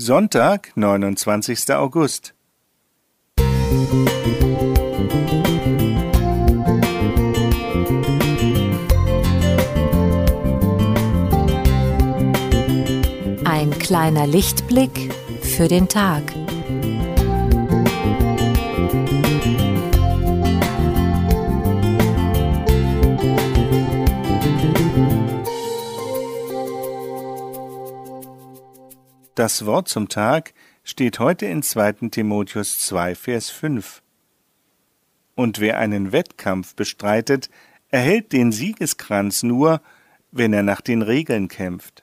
Sonntag, 29. August. Ein kleiner Lichtblick für den Tag. Das Wort zum Tag steht heute in 2. Timotheus 2, Vers 5. Und wer einen Wettkampf bestreitet, erhält den Siegeskranz nur, wenn er nach den Regeln kämpft.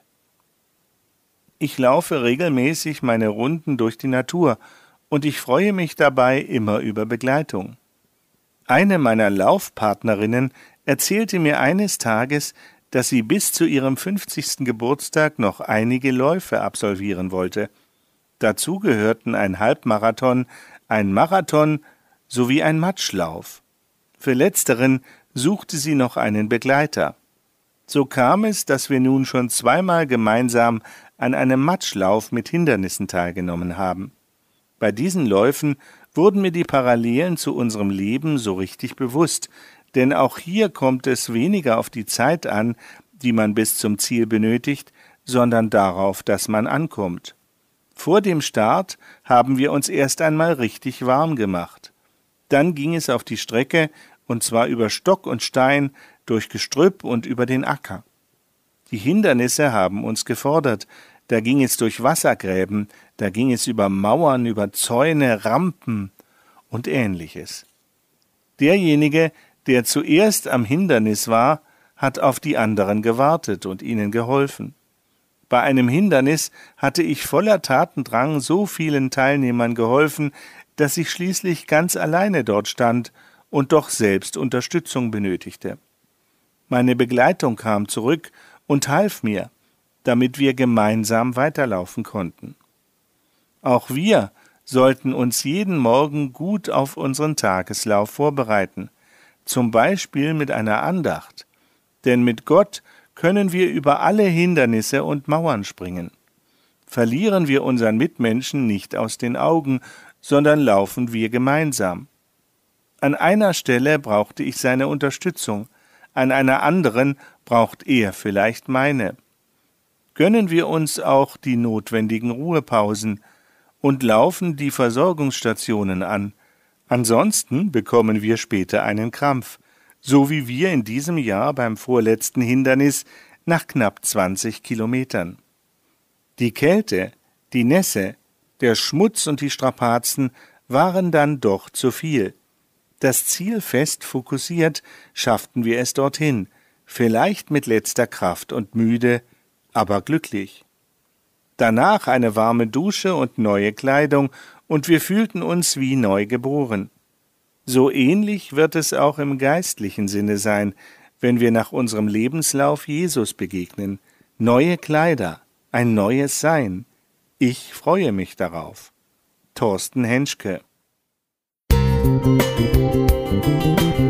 Ich laufe regelmäßig meine Runden durch die Natur, und ich freue mich dabei immer über Begleitung. Eine meiner Laufpartnerinnen erzählte mir eines Tages, dass sie bis zu ihrem 50. Geburtstag noch einige Läufe absolvieren wollte. Dazu gehörten ein Halbmarathon, ein Marathon sowie ein Matschlauf. Für letzteren suchte sie noch einen Begleiter. So kam es, dass wir nun schon zweimal gemeinsam an einem Matschlauf mit Hindernissen teilgenommen haben. Bei diesen Läufen wurden mir die Parallelen zu unserem Leben so richtig bewusst, denn auch hier kommt es weniger auf die Zeit an, die man bis zum Ziel benötigt, sondern darauf, dass man ankommt. Vor dem Start haben wir uns erst einmal richtig warm gemacht. Dann ging es auf die Strecke, und zwar über Stock und Stein, durch Gestrüpp und über den Acker. Die Hindernisse haben uns gefordert, da ging es durch Wassergräben, da ging es über Mauern, über Zäune, Rampen und ähnliches. Derjenige, der zuerst am Hindernis war, hat auf die anderen gewartet und ihnen geholfen. Bei einem Hindernis hatte ich voller Tatendrang so vielen Teilnehmern geholfen, dass ich schließlich ganz alleine dort stand und doch selbst Unterstützung benötigte. Meine Begleitung kam zurück und half mir, damit wir gemeinsam weiterlaufen konnten. Auch wir sollten uns jeden Morgen gut auf unseren Tageslauf vorbereiten, zum Beispiel mit einer Andacht, denn mit Gott können wir über alle Hindernisse und Mauern springen. Verlieren wir unseren Mitmenschen nicht aus den Augen, sondern laufen wir gemeinsam. An einer Stelle brauchte ich seine Unterstützung, an einer anderen braucht er vielleicht meine. Gönnen wir uns auch die notwendigen Ruhepausen und laufen die Versorgungsstationen an, Ansonsten bekommen wir später einen Krampf, so wie wir in diesem Jahr beim vorletzten Hindernis nach knapp 20 Kilometern. Die Kälte, die Nässe, der Schmutz und die Strapazen waren dann doch zu viel. Das Ziel fest fokussiert, schafften wir es dorthin, vielleicht mit letzter Kraft und müde, aber glücklich. Danach eine warme Dusche und neue Kleidung und wir fühlten uns wie neu geboren. So ähnlich wird es auch im geistlichen Sinne sein, wenn wir nach unserem Lebenslauf Jesus begegnen. Neue Kleider, ein neues Sein. Ich freue mich darauf. Thorsten Henschke Musik